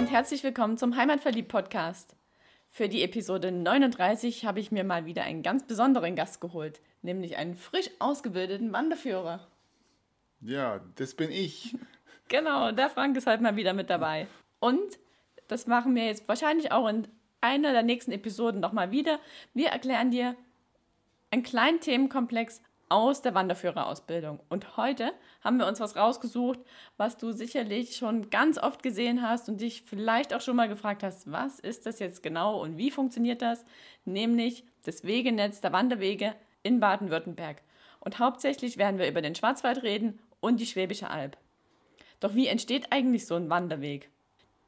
und herzlich willkommen zum Heimatverliebt-Podcast. Für die Episode 39 habe ich mir mal wieder einen ganz besonderen Gast geholt, nämlich einen frisch ausgebildeten Wanderführer. Ja, das bin ich. Genau, der Frank ist halt mal wieder mit dabei. Und das machen wir jetzt wahrscheinlich auch in einer der nächsten Episoden nochmal wieder. Wir erklären dir einen kleinen Themenkomplex aus der Wanderführerausbildung. Und heute haben wir uns was rausgesucht, was du sicherlich schon ganz oft gesehen hast und dich vielleicht auch schon mal gefragt hast, was ist das jetzt genau und wie funktioniert das? Nämlich das Wegenetz der Wanderwege in Baden-Württemberg. Und hauptsächlich werden wir über den Schwarzwald reden und die Schwäbische Alb. Doch wie entsteht eigentlich so ein Wanderweg?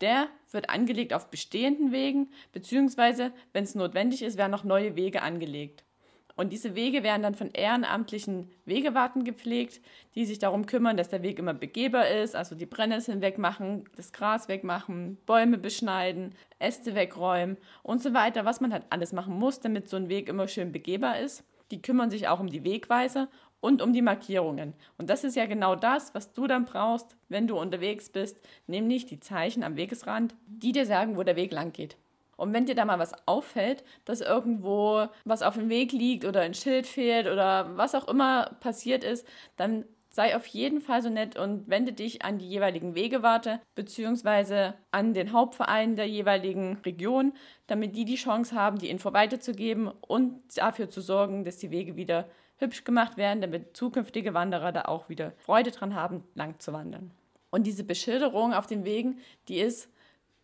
Der wird angelegt auf bestehenden Wegen, beziehungsweise, wenn es notwendig ist, werden noch neue Wege angelegt. Und diese Wege werden dann von ehrenamtlichen Wegewarten gepflegt, die sich darum kümmern, dass der Weg immer begehbar ist, also die Brennnesseln wegmachen, das Gras wegmachen, Bäume beschneiden, Äste wegräumen und so weiter, was man halt alles machen muss, damit so ein Weg immer schön begehbar ist. Die kümmern sich auch um die Wegweiser und um die Markierungen. Und das ist ja genau das, was du dann brauchst, wenn du unterwegs bist, nämlich die Zeichen am Wegesrand, die dir sagen, wo der Weg lang geht. Und wenn dir da mal was auffällt, dass irgendwo was auf dem Weg liegt oder ein Schild fehlt oder was auch immer passiert ist, dann sei auf jeden Fall so nett und wende dich an die jeweiligen Wegewarte bzw. an den Hauptverein der jeweiligen Region, damit die die Chance haben, die Info weiterzugeben und dafür zu sorgen, dass die Wege wieder hübsch gemacht werden, damit zukünftige Wanderer da auch wieder Freude dran haben, lang zu wandern. Und diese Beschilderung auf den Wegen, die ist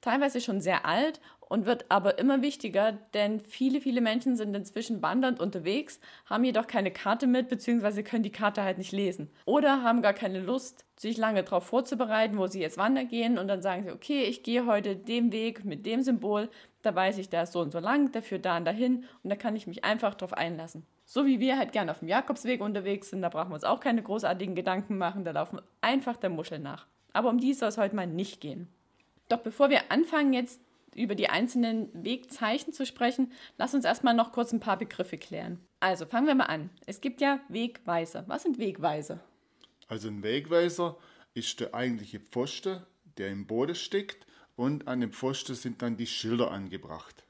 teilweise schon sehr alt und wird aber immer wichtiger, denn viele, viele Menschen sind inzwischen wandernd unterwegs, haben jedoch keine Karte mit, beziehungsweise können die Karte halt nicht lesen. Oder haben gar keine Lust, sich lange darauf vorzubereiten, wo sie jetzt wandern gehen und dann sagen sie, okay, ich gehe heute den Weg mit dem Symbol, da weiß ich, der ist so und so lang, der führt da und dahin und da kann ich mich einfach drauf einlassen. So wie wir halt gerne auf dem Jakobsweg unterwegs sind, da brauchen wir uns auch keine großartigen Gedanken machen, da laufen wir einfach der Muschel nach. Aber um die soll es heute mal nicht gehen. Doch bevor wir anfangen, jetzt über die einzelnen Wegzeichen zu sprechen, lass uns erstmal noch kurz ein paar Begriffe klären. Also fangen wir mal an. Es gibt ja Wegweiser. Was sind Wegweiser? Also ein Wegweiser ist der eigentliche Pfosten, der im Boden steckt und an dem Pfosten sind dann die Schilder angebracht.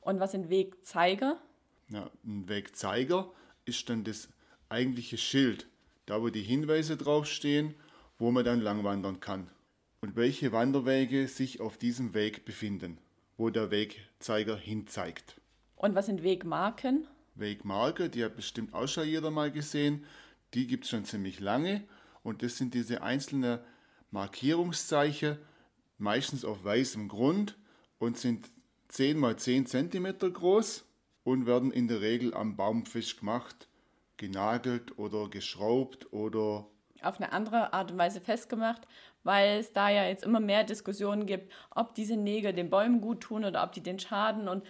Und was sind Wegzeiger? Ja, ein Wegzeiger ist dann das eigentliche Schild, da wo die Hinweise draufstehen, wo man dann langwandern kann und welche Wanderwege sich auf diesem Weg befinden, wo der Wegzeiger hinzeigt. Und was sind Wegmarken? Wegmarke, die hat bestimmt auch schon jeder mal gesehen, die gibt es schon ziemlich lange und das sind diese einzelnen Markierungszeichen, meistens auf weißem Grund und sind 10 mal 10 cm groß und werden in der Regel am Baum fest gemacht, genagelt oder geschraubt oder auf eine andere Art und Weise festgemacht, weil es da ja jetzt immer mehr Diskussionen gibt, ob diese Nägel den Bäumen gut tun oder ob die den schaden. Und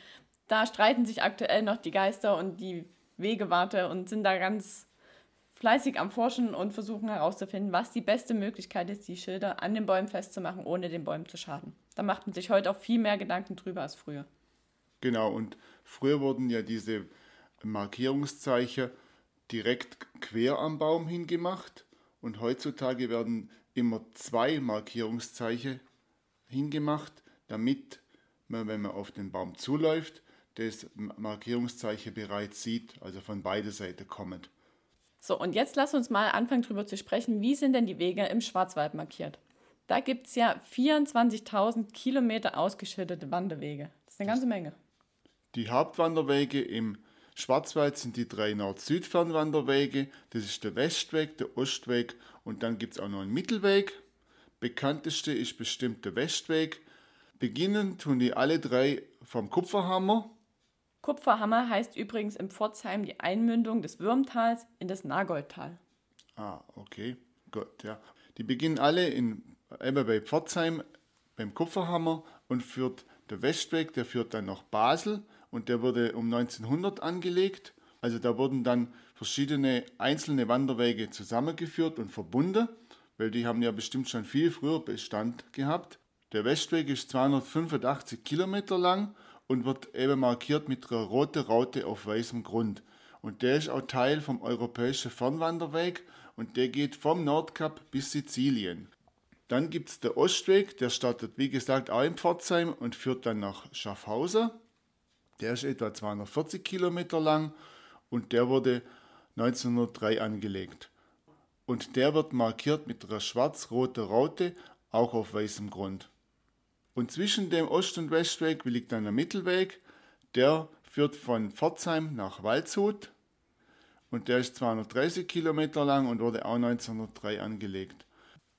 da streiten sich aktuell noch die Geister und die Wegewarte und sind da ganz fleißig am Forschen und versuchen herauszufinden, was die beste Möglichkeit ist, die Schilder an den Bäumen festzumachen, ohne den Bäumen zu schaden. Da macht man sich heute auch viel mehr Gedanken drüber als früher. Genau, und früher wurden ja diese Markierungszeichen direkt quer am Baum hingemacht und heutzutage werden immer zwei Markierungszeichen hingemacht, damit man, wenn man auf den Baum zuläuft, das Markierungszeichen bereits sieht, also von beiden Seiten kommend. So, und jetzt lass uns mal anfangen darüber zu sprechen, wie sind denn die Wege im Schwarzwald markiert? Da gibt es ja 24.000 Kilometer ausgeschüttete Wanderwege. Das ist eine ganze Menge. Die Hauptwanderwege im Schwarzwald sind die drei Nord-Süd-Fernwanderwege. Das ist der Westweg, der Ostweg und dann gibt es auch noch einen Mittelweg. Bekannteste ist bestimmt der Westweg. Beginnen tun die alle drei vom Kupferhammer. Kupferhammer heißt übrigens im Pforzheim die Einmündung des Würmtals in das Nagoldtal. Ah, okay, gut, ja. Die beginnen alle in, eben bei Pforzheim beim Kupferhammer und führt der Westweg, der führt dann nach Basel und der wurde um 1900 angelegt. Also da wurden dann verschiedene einzelne Wanderwege zusammengeführt und verbunden, weil die haben ja bestimmt schon viel früher Bestand gehabt. Der Westweg ist 285 Kilometer lang und wird eben markiert mit einer roten Raute auf weißem Grund. Und der ist auch Teil vom europäischen Fernwanderweg und der geht vom Nordkap bis Sizilien. Dann gibt es den Ostweg, der startet wie gesagt auch in Pforzheim und führt dann nach Schaffhausen. Der ist etwa 240 Kilometer lang und der wurde 1903 angelegt. Und der wird markiert mit einer schwarz-roten Raute, auch auf weißem Grund. Und zwischen dem Ost- und Westweg liegt dann der Mittelweg, der führt von Pforzheim nach Waldshut und der ist 230 Kilometer lang und wurde auch 1903 angelegt.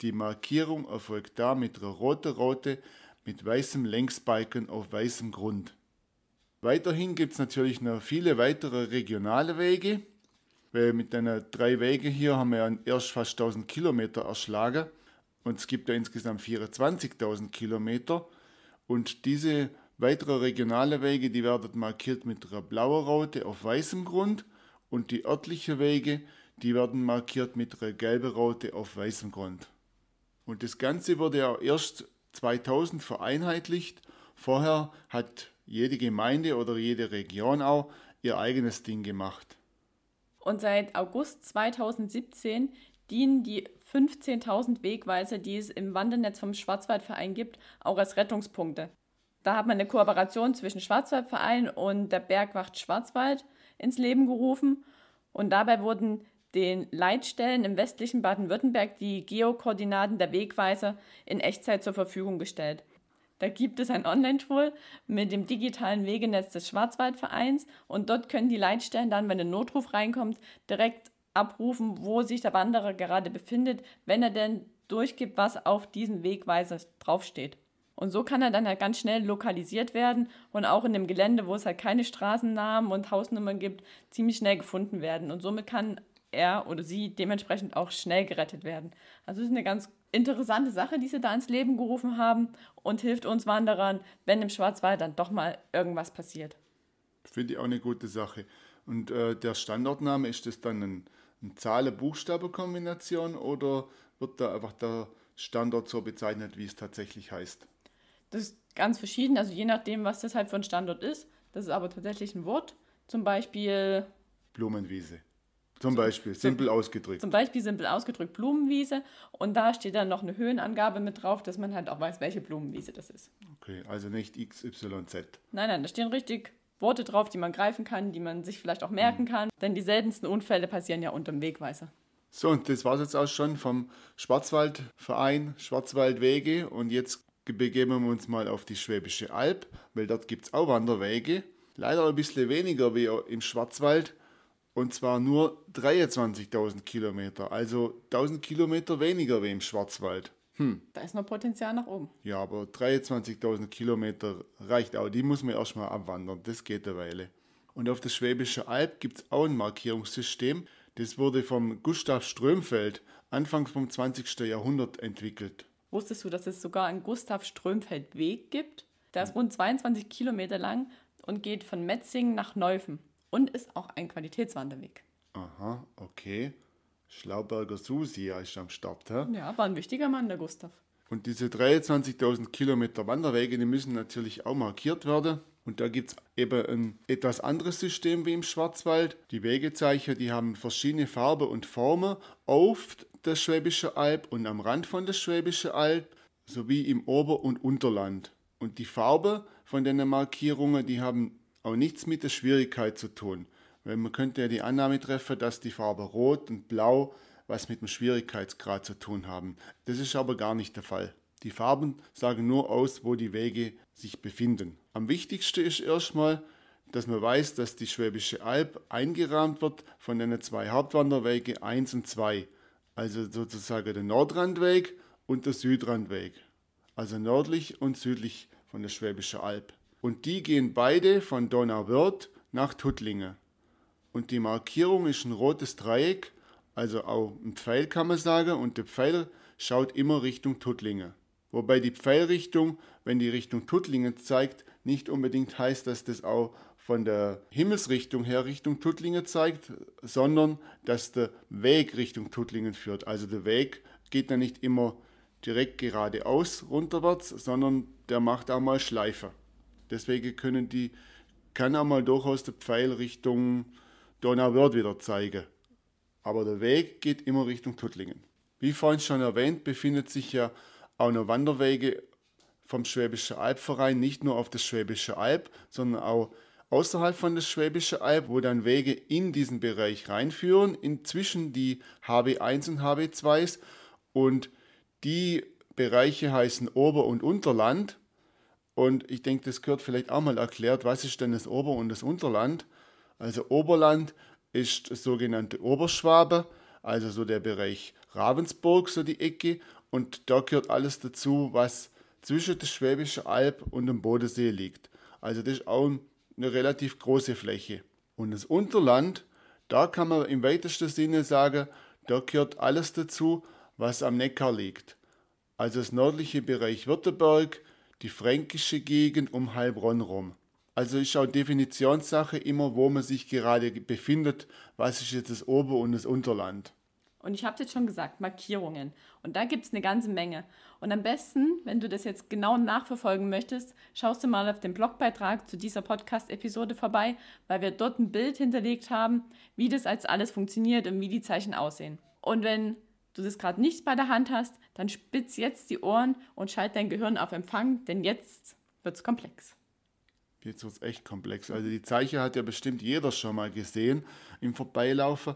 Die Markierung erfolgt da mit einer roten Raute mit weißem Längsbalken auf weißem Grund. Weiterhin gibt es natürlich noch viele weitere regionale Wege, weil mit den drei Wegen hier haben wir ja erst fast 1000 Kilometer erschlagen und es gibt ja insgesamt 24.000 Kilometer und diese weitere regionale Wege, die werden markiert mit einer blauen Raute auf weißem Grund und die örtlichen Wege, die werden markiert mit einer gelben Raute auf weißem Grund. Und das Ganze wurde ja erst 2000 vereinheitlicht. Vorher hat jede Gemeinde oder jede Region auch ihr eigenes Ding gemacht. Und seit August 2017 dienen die 15.000 Wegweiser, die es im Wandernetz vom Schwarzwaldverein gibt, auch als Rettungspunkte. Da hat man eine Kooperation zwischen Schwarzwaldverein und der Bergwacht Schwarzwald ins Leben gerufen. Und dabei wurden den Leitstellen im westlichen Baden-Württemberg die Geokoordinaten der Wegweiser in Echtzeit zur Verfügung gestellt. Da gibt es ein Online-Tool mit dem digitalen Wegenetz des Schwarzwaldvereins und dort können die Leitstellen dann, wenn ein Notruf reinkommt, direkt abrufen, wo sich der Wanderer gerade befindet, wenn er denn durchgibt, was auf diesen Wegweiser draufsteht. Und so kann er dann halt ganz schnell lokalisiert werden und auch in dem Gelände, wo es halt keine Straßennamen und Hausnummern gibt, ziemlich schnell gefunden werden. Und somit kann er oder sie dementsprechend auch schnell gerettet werden. Also es ist eine ganz interessante Sache, die sie da ins Leben gerufen haben und hilft uns Wanderern, wenn im Schwarzwald dann doch mal irgendwas passiert. Finde ich auch eine gute Sache. Und äh, der Standortname, ist das dann ein, eine Zahlen-Buchstabe-Kombination oder wird da einfach der Standort so bezeichnet, wie es tatsächlich heißt? Das ist ganz verschieden, also je nachdem, was das halt für ein Standort ist. Das ist aber tatsächlich ein Wort. Zum Beispiel Blumenwiese. Zum Beispiel, simpel ausgedrückt. Zum Beispiel simpel ausgedrückt Blumenwiese und da steht dann noch eine Höhenangabe mit drauf, dass man halt auch weiß, welche Blumenwiese das ist. Okay, also nicht XYZ. Nein, nein, da stehen richtig Worte drauf, die man greifen kann, die man sich vielleicht auch merken mhm. kann, denn die seltensten Unfälle passieren ja unter dem Wegweiser. So, und das war es jetzt auch schon vom Schwarzwaldverein Schwarzwaldwege und jetzt begeben wir uns mal auf die Schwäbische Alb, weil dort gibt es auch Wanderwege. Leider ein bisschen weniger wie im Schwarzwald und zwar nur 23.000 Kilometer, also 1000 Kilometer weniger wie im Schwarzwald. Hm. Da ist noch Potenzial nach oben. Ja, aber 23.000 Kilometer reicht auch. Die muss man erstmal abwandern. Das geht eine Weile. Und auf der Schwäbische Alb gibt es auch ein Markierungssystem. Das wurde von Gustav Strömfeld Anfangs vom 20. Jahrhundert entwickelt. Wusstest du, dass es sogar einen Gustav Strömfeld Weg gibt? Der ist rund 22 Kilometer lang und geht von Metzingen nach Neufen und ist auch ein Qualitätswanderweg. Aha, okay. Schlauberger Susi ist am Start. He? Ja, war ein wichtiger Mann, der Gustav. Und diese 23.000 Kilometer Wanderwege, die müssen natürlich auch markiert werden. Und da gibt es eben ein etwas anderes System wie im Schwarzwald. Die Wegezeichen, die haben verschiedene Farben und Formen auf der Schwäbische Alb und am Rand von der Schwäbische Alb sowie im Ober- und Unterland. Und die Farbe von den Markierungen, die haben auch nichts mit der Schwierigkeit zu tun. Weil man könnte ja die Annahme treffen, dass die Farbe Rot und Blau was mit dem Schwierigkeitsgrad zu tun haben. Das ist aber gar nicht der Fall. Die Farben sagen nur aus, wo die Wege sich befinden. Am wichtigsten ist erstmal, dass man weiß, dass die Schwäbische Alb eingerahmt wird von den zwei Hauptwanderwege 1 und 2. Also sozusagen der Nordrandweg und der Südrandweg. Also nördlich und südlich von der Schwäbischen Alb. Und die gehen beide von Donauwörth nach Tuttlingen. Und die Markierung ist ein rotes Dreieck, also auch ein Pfeil kann man sagen, und der Pfeil schaut immer Richtung Tuttlingen. Wobei die Pfeilrichtung, wenn die Richtung Tuttlingen zeigt, nicht unbedingt heißt, dass das auch von der Himmelsrichtung her Richtung Tuttlingen zeigt, sondern dass der Weg Richtung Tuttlingen führt. Also der Weg geht dann nicht immer direkt geradeaus runterwärts, sondern der macht auch mal Schleife. Deswegen können die, kann auch mal durchaus der Pfeil Richtung Donauwörth wieder zeigen. Aber der Weg geht immer Richtung Tuttlingen. Wie vorhin schon erwähnt, befindet sich ja auch noch Wanderwege vom Schwäbische Albverein, nicht nur auf das Schwäbische Alb, sondern auch außerhalb von das Schwäbische Alb, wo dann Wege in diesen Bereich reinführen, inzwischen die HB1 und HB2s. Und die Bereiche heißen Ober- und Unterland. Und ich denke, das gehört vielleicht auch mal erklärt, was ist denn das Ober- und das Unterland? Also Oberland ist das sogenannte Oberschwabe, also so der Bereich Ravensburg, so die Ecke. Und da gehört alles dazu, was zwischen der Schwäbischen Alb und dem Bodensee liegt. Also das ist auch eine relativ große Fläche. Und das Unterland, da kann man im weitesten Sinne sagen, da gehört alles dazu, was am Neckar liegt. Also das nördliche Bereich Württemberg, die fränkische Gegend um Heilbronn rum. Also ist auch Definitionssache immer, wo man sich gerade befindet, was ist jetzt das Ober- und das Unterland. Und ich habe jetzt schon gesagt, Markierungen. Und da gibt es eine ganze Menge. Und am besten, wenn du das jetzt genau nachverfolgen möchtest, schaust du mal auf den Blogbeitrag zu dieser Podcast-Episode vorbei, weil wir dort ein Bild hinterlegt haben, wie das als alles funktioniert und wie die Zeichen aussehen. Und wenn du das gerade nicht bei der Hand hast, dann spitz jetzt die Ohren und schalt dein Gehirn auf Empfang, denn jetzt wird es komplex. Jetzt wird es echt komplex. Also die Zeichen hat ja bestimmt jeder schon mal gesehen im Vorbeilaufen,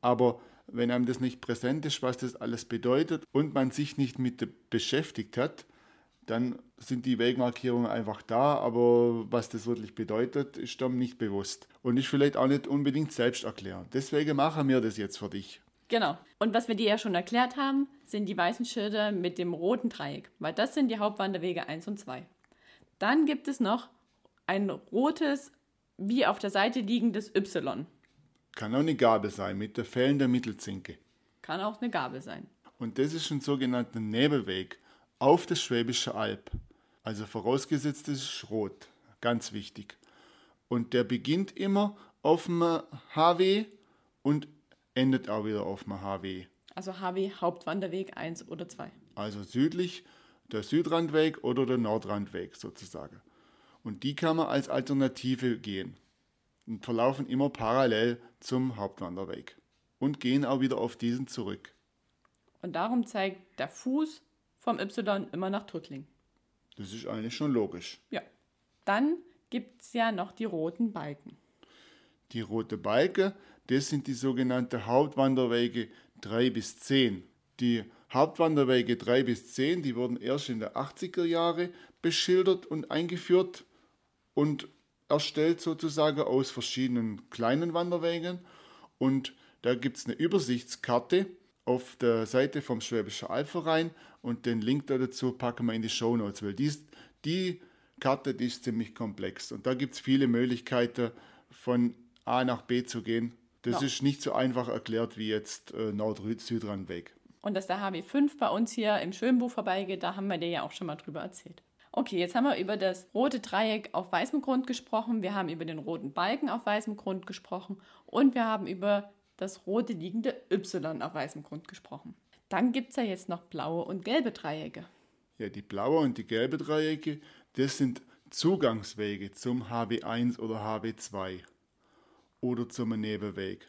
aber wenn einem das nicht präsent ist, was das alles bedeutet und man sich nicht mit beschäftigt hat, dann sind die Wegmarkierungen einfach da, aber was das wirklich bedeutet, ist dann nicht bewusst und ist vielleicht auch nicht unbedingt selbst erklären. Deswegen machen wir das jetzt für dich. Genau. Und was wir dir ja schon erklärt haben, sind die weißen Schilder mit dem roten Dreieck, weil das sind die Hauptwanderwege 1 und 2. Dann gibt es noch ein rotes, wie auf der Seite liegendes Y. Kann auch eine Gabel sein mit der fehlenden Mittelzinke. Kann auch eine Gabel sein. Und das ist ein sogenannter Nebelweg auf das Schwäbische Alb. Also vorausgesetzt das ist rot. Ganz wichtig. Und der beginnt immer auf dem HW und endet auch wieder auf dem HW. Also HW Hauptwanderweg 1 oder 2. Also südlich der Südrandweg oder der Nordrandweg sozusagen. Und die kann man als Alternative gehen und verlaufen immer parallel zum Hauptwanderweg und gehen auch wieder auf diesen zurück. Und darum zeigt der Fuß vom Y immer nach Tuttling. Das ist eigentlich schon logisch. Ja. Dann gibt es ja noch die roten Balken. Die rote Balke, das sind die sogenannten Hauptwanderwege 3 bis 10. Die Hauptwanderwege 3 bis 10, die wurden erst in den 80er Jahre beschildert und eingeführt und erstellt sozusagen aus verschiedenen kleinen Wanderwegen. Und da gibt es eine Übersichtskarte auf der Seite vom Schwäbischen Albverein und den Link dazu packen wir in die Show Notes, weil dies, die Karte die ist ziemlich komplex und da gibt es viele Möglichkeiten von A nach B zu gehen. Das ja. ist nicht so einfach erklärt wie jetzt äh, Nord-Süd-Randweg. Und dass der HW5 bei uns hier im Schönbuch vorbeigeht, da haben wir dir ja auch schon mal drüber erzählt. Okay, jetzt haben wir über das rote Dreieck auf weißem Grund gesprochen, wir haben über den roten Balken auf weißem Grund gesprochen und wir haben über das rote liegende Y auf weißem Grund gesprochen. Dann gibt es ja jetzt noch blaue und gelbe Dreiecke. Ja, die blaue und die gelbe Dreiecke, das sind Zugangswege zum HB1 oder HB2 oder zum Nebenweg.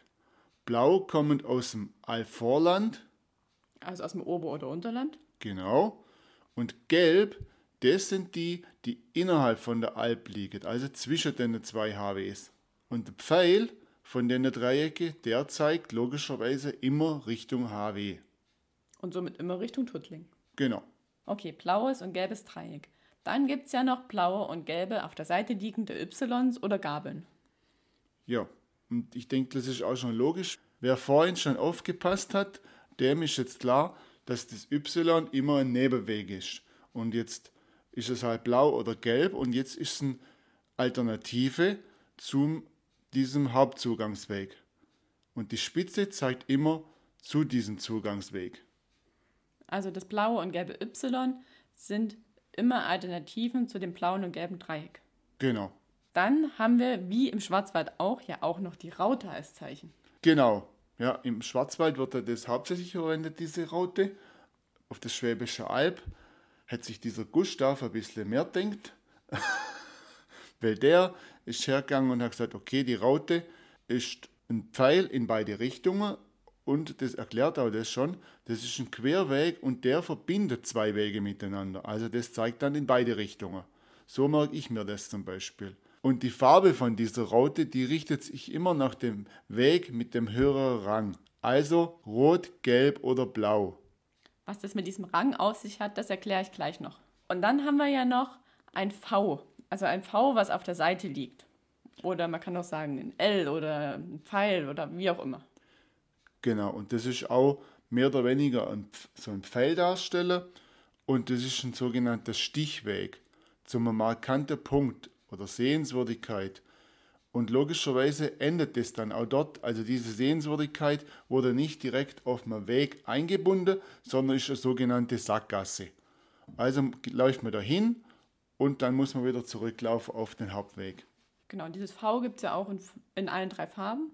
Blau kommend aus dem Alvorland. Also aus dem Ober- oder Unterland. Genau. Und gelb das sind die, die innerhalb von der Alp liegen, also zwischen den zwei HWs. Und der Pfeil von den Dreiecke, der zeigt logischerweise immer Richtung HW. Und somit immer Richtung Tuttling. Genau. Okay, blaues und gelbes Dreieck. Dann gibt es ja noch blaue und gelbe auf der Seite liegende Ys oder Gabeln. Ja, und ich denke, das ist auch schon logisch. Wer vorhin schon aufgepasst hat, dem ist jetzt klar, dass das Y immer ein Nebenweg ist. Und jetzt ist es halt blau oder gelb und jetzt ist es eine Alternative zu diesem Hauptzugangsweg. Und die Spitze zeigt immer zu diesem Zugangsweg. Also das blaue und gelbe Y sind immer Alternativen zu dem blauen und gelben Dreieck. Genau. Dann haben wir, wie im Schwarzwald auch, ja auch noch die Raute als Zeichen. Genau. Ja, im Schwarzwald wird das hauptsächlich verwendet, diese Raute. Auf der Schwäbische Alb hat sich dieser Gustav ein bisschen mehr denkt, weil der ist hergegangen und hat gesagt, okay, die Raute ist ein Pfeil in beide Richtungen und das erklärt auch das schon, das ist ein Querweg und der verbindet zwei Wege miteinander. Also das zeigt dann in beide Richtungen. So merke ich mir das zum Beispiel. Und die Farbe von dieser Raute, die richtet sich immer nach dem Weg mit dem höheren Rang. Also rot, gelb oder blau. Was das mit diesem Rang auf sich hat, das erkläre ich gleich noch. Und dann haben wir ja noch ein V, also ein V, was auf der Seite liegt. Oder man kann auch sagen ein L oder ein Pfeil oder wie auch immer. Genau, und das ist auch mehr oder weniger ein, so ein Pfeildarsteller und das ist ein sogenannter Stichweg zum markanten Punkt oder Sehenswürdigkeit. Und logischerweise endet es dann auch dort. Also diese Sehenswürdigkeit wurde nicht direkt auf dem Weg eingebunden, sondern ist eine sogenannte Sackgasse. Also läuft man dahin und dann muss man wieder zurücklaufen auf den Hauptweg. Genau, dieses V gibt es ja auch in, in allen drei Farben.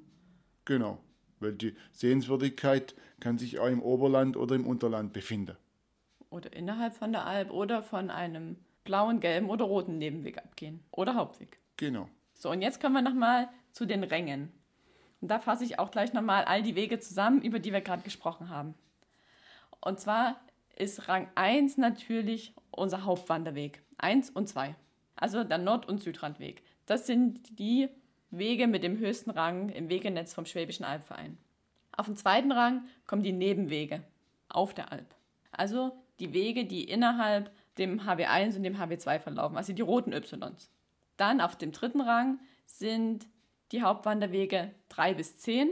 Genau, weil die Sehenswürdigkeit kann sich auch im Oberland oder im Unterland befinden. Oder innerhalb von der Alp oder von einem blauen, gelben oder roten Nebenweg abgehen. Oder Hauptweg. Genau. So, und jetzt kommen wir nochmal zu den Rängen. Und da fasse ich auch gleich nochmal all die Wege zusammen, über die wir gerade gesprochen haben. Und zwar ist Rang 1 natürlich unser Hauptwanderweg. 1 und 2. Also der Nord- und Südrandweg. Das sind die Wege mit dem höchsten Rang im Wegenetz vom Schwäbischen Albverein. Auf dem zweiten Rang kommen die Nebenwege auf der Alp. Also die Wege, die innerhalb dem HW1 und dem HW2 verlaufen, also die roten Ys. Dann auf dem dritten Rang sind die Hauptwanderwege 3 bis 10,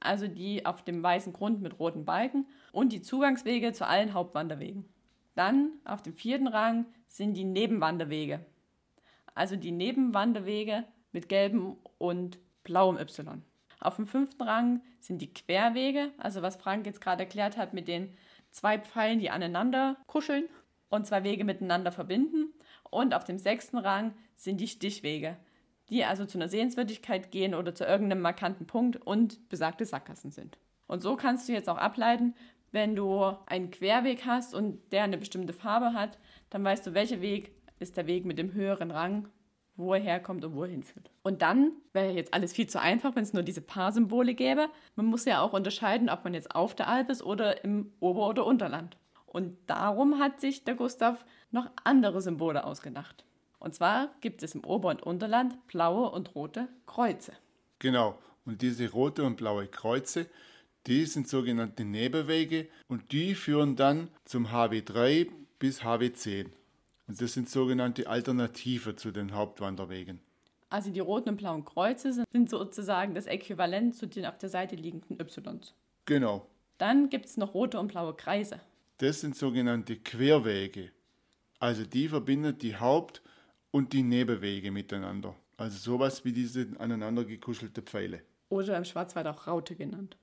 also die auf dem weißen Grund mit roten Balken und die Zugangswege zu allen Hauptwanderwegen. Dann auf dem vierten Rang sind die Nebenwanderwege, also die Nebenwanderwege mit gelbem und blauem Y. Auf dem fünften Rang sind die Querwege, also was Frank jetzt gerade erklärt hat mit den zwei Pfeilen, die aneinander kuscheln und zwei Wege miteinander verbinden. Und auf dem sechsten Rang sind die Stichwege, die also zu einer Sehenswürdigkeit gehen oder zu irgendeinem markanten Punkt und besagte Sackgassen sind. Und so kannst du jetzt auch ableiten, wenn du einen Querweg hast und der eine bestimmte Farbe hat, dann weißt du, welcher Weg ist der Weg mit dem höheren Rang, wo er herkommt und wo er hinführt. Und dann wäre jetzt alles viel zu einfach, wenn es nur diese paar Symbole gäbe. Man muss ja auch unterscheiden, ob man jetzt auf der Alp ist oder im Ober- oder Unterland. Und darum hat sich der Gustav noch andere Symbole ausgedacht. Und zwar gibt es im Ober- und Unterland blaue und rote Kreuze. Genau, und diese rote und blaue Kreuze, die sind sogenannte Nebenwege und die führen dann zum HW3 bis HW10. Und das sind sogenannte Alternative zu den Hauptwanderwegen. Also die roten und blauen Kreuze sind sozusagen das Äquivalent zu den auf der Seite liegenden Ys. Genau. Dann gibt es noch rote und blaue Kreise. Das sind sogenannte Querwege. Also die verbinden die Haupt- und die Nebenwege miteinander. Also sowas wie diese aneinander gekuschelte Pfeile. Oder im Schwarzwald auch Raute genannt.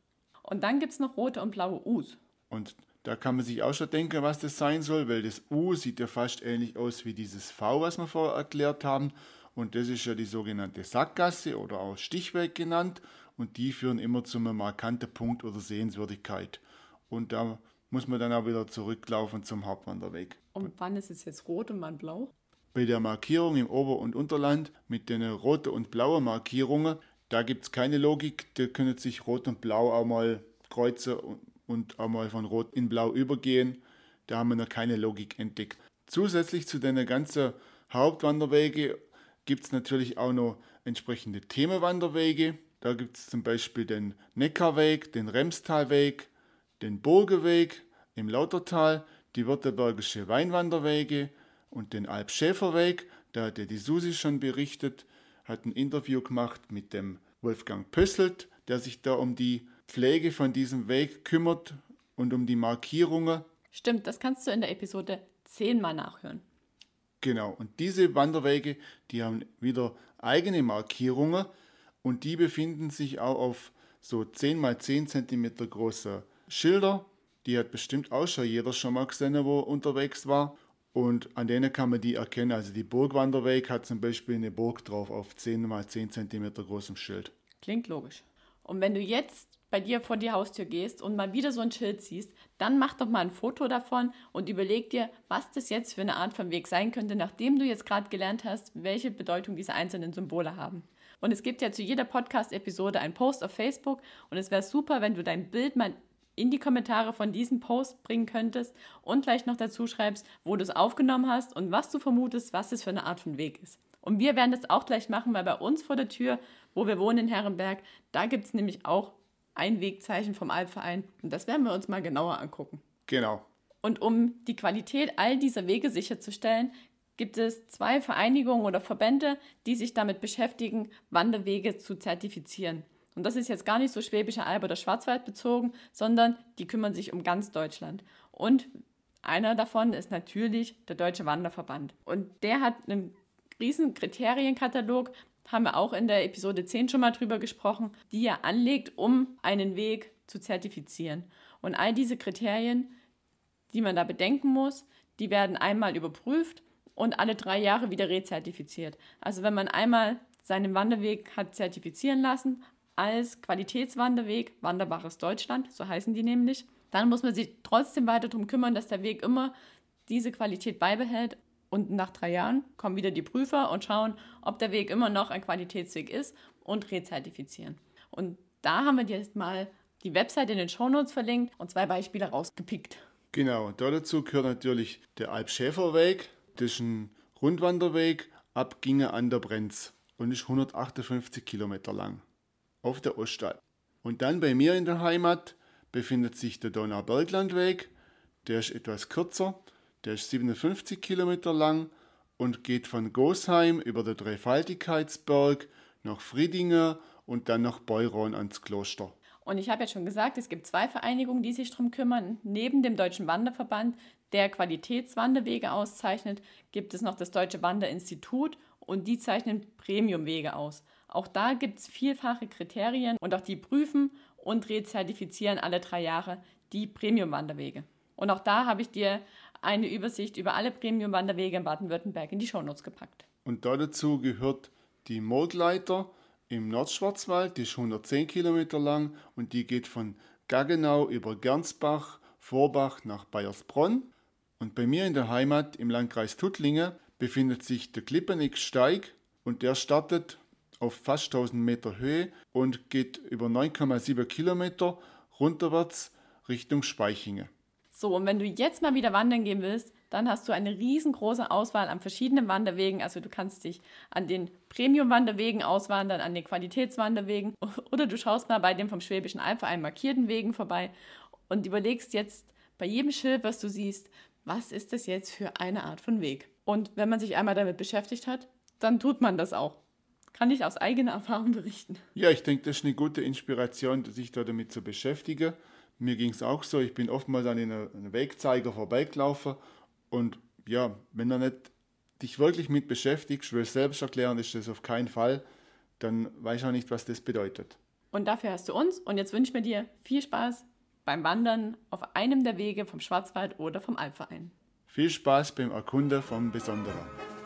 Und dann gibt es noch rote und blaue U's. Und da kann man sich auch schon denken, was das sein soll, weil das U sieht ja fast ähnlich aus wie dieses V, was wir vorher erklärt haben. Und das ist ja die sogenannte Sackgasse oder auch Stichweg genannt. Und die führen immer zu einem markanten Punkt oder Sehenswürdigkeit. Und da muss man dann auch wieder zurücklaufen zum Hauptwanderweg. Und wann ist es jetzt rot und wann blau? Bei der Markierung im Ober- und Unterland mit den roten und blauen Markierungen, da gibt es keine Logik. Da können sich rot und blau auch mal kreuzen und auch mal von rot in blau übergehen. Da haben wir noch keine Logik entdeckt. Zusätzlich zu den ganzen Hauptwanderwege gibt es natürlich auch noch entsprechende Themenwanderwege. Da gibt es zum Beispiel den Neckarweg, den Remstalweg, den Burgeweg im Lautertal, die Württembergische Weinwanderwege und den Alpschäferweg. Da hat ja die Susi schon berichtet, hat ein Interview gemacht mit dem Wolfgang Pösselt, der sich da um die Pflege von diesem Weg kümmert und um die Markierungen. Stimmt, das kannst du in der Episode 10 mal nachhören. Genau, und diese Wanderwege, die haben wieder eigene Markierungen und die befinden sich auch auf so 10 mal 10 cm großer Schilder, die hat bestimmt auch schon jeder schon mal gesehen, wo unterwegs war. Und an denen kann man die erkennen. Also die Burgwanderweg hat zum Beispiel eine Burg drauf auf 10 mal 10 cm großem Schild. Klingt logisch. Und wenn du jetzt bei dir vor die Haustür gehst und mal wieder so ein Schild siehst, dann mach doch mal ein Foto davon und überleg dir, was das jetzt für eine Art von Weg sein könnte, nachdem du jetzt gerade gelernt hast, welche Bedeutung diese einzelnen Symbole haben. Und es gibt ja zu jeder Podcast-Episode einen Post auf Facebook und es wäre super, wenn du dein Bild mal in die Kommentare von diesem Post bringen könntest und gleich noch dazu schreibst, wo du es aufgenommen hast und was du vermutest, was es für eine Art von Weg ist. Und wir werden das auch gleich machen, weil bei uns vor der Tür, wo wir wohnen in Herrenberg, da gibt es nämlich auch ein Wegzeichen vom Alpverein und das werden wir uns mal genauer angucken. Genau. Und um die Qualität all dieser Wege sicherzustellen, gibt es zwei Vereinigungen oder Verbände, die sich damit beschäftigen, Wanderwege zu zertifizieren. Und das ist jetzt gar nicht so Schwäbische Alb oder Schwarzwald bezogen, sondern die kümmern sich um ganz Deutschland. Und einer davon ist natürlich der Deutsche Wanderverband. Und der hat einen riesen Kriterienkatalog, haben wir auch in der Episode 10 schon mal drüber gesprochen, die er anlegt, um einen Weg zu zertifizieren. Und all diese Kriterien, die man da bedenken muss, die werden einmal überprüft und alle drei Jahre wieder rezertifiziert. Also wenn man einmal seinen Wanderweg hat zertifizieren lassen, als Qualitätswanderweg Wanderbares Deutschland, so heißen die nämlich. Dann muss man sich trotzdem weiter darum kümmern, dass der Weg immer diese Qualität beibehält. Und nach drei Jahren kommen wieder die Prüfer und schauen, ob der Weg immer noch ein Qualitätsweg ist und rezertifizieren. Und da haben wir jetzt mal die Website in den Shownotes verlinkt und zwei Beispiele rausgepickt. Genau, dazu gehört natürlich der Alpschäferweg. Das ist ein Rundwanderweg ab Ginge an der Brenz und ist 158 Kilometer lang auf der Ostalb. Und dann bei mir in der Heimat befindet sich der Donauberglandweg. Der ist etwas kürzer, der ist 57 Kilometer lang und geht von Gosheim über den Dreifaltigkeitsberg nach Friedinger und dann nach Beuron ans Kloster. Und ich habe ja schon gesagt, es gibt zwei Vereinigungen, die sich darum kümmern. Neben dem Deutschen Wanderverband, der Qualitätswanderwege auszeichnet, gibt es noch das Deutsche Wanderinstitut und die zeichnen Premiumwege aus. Auch da gibt es vielfache Kriterien und auch die prüfen und rezertifizieren alle drei Jahre die Premium-Wanderwege. Und auch da habe ich dir eine Übersicht über alle Premium-Wanderwege in Baden-Württemberg in die Shownotes gepackt. Und dazu gehört die Moldleiter im Nordschwarzwald, die ist 110 Kilometer lang und die geht von Gaggenau über Gernsbach, Vorbach nach Bayersbronn. Und bei mir in der Heimat im Landkreis Tuttlingen befindet sich der Klippenix-Steig und der startet auf fast 1000 Meter Höhe und geht über 9,7 Kilometer runterwärts Richtung Speichingen. So, und wenn du jetzt mal wieder wandern gehen willst, dann hast du eine riesengroße Auswahl an verschiedenen Wanderwegen. Also du kannst dich an den Premium-Wanderwegen auswandern, an den Qualitätswanderwegen oder du schaust mal bei dem vom Schwäbischen Albverein markierten Wegen vorbei und überlegst jetzt bei jedem Schild, was du siehst, was ist das jetzt für eine Art von Weg? Und wenn man sich einmal damit beschäftigt hat, dann tut man das auch. Kann ich aus eigener Erfahrung berichten. Ja, ich denke, das ist eine gute Inspiration, sich da damit zu beschäftigen. Mir ging es auch so, ich bin oftmals an einem Wegzeiger vorbeigelaufen und ja, wenn du nicht dich wirklich mit beschäftigst, will selbst erklären, ist das auf keinen Fall, dann weiß ich auch nicht, was das bedeutet. Und dafür hast du uns und jetzt wünschen wir dir viel Spaß beim Wandern auf einem der Wege vom Schwarzwald oder vom Alpverein. Viel Spaß beim Erkunden vom Besonderen.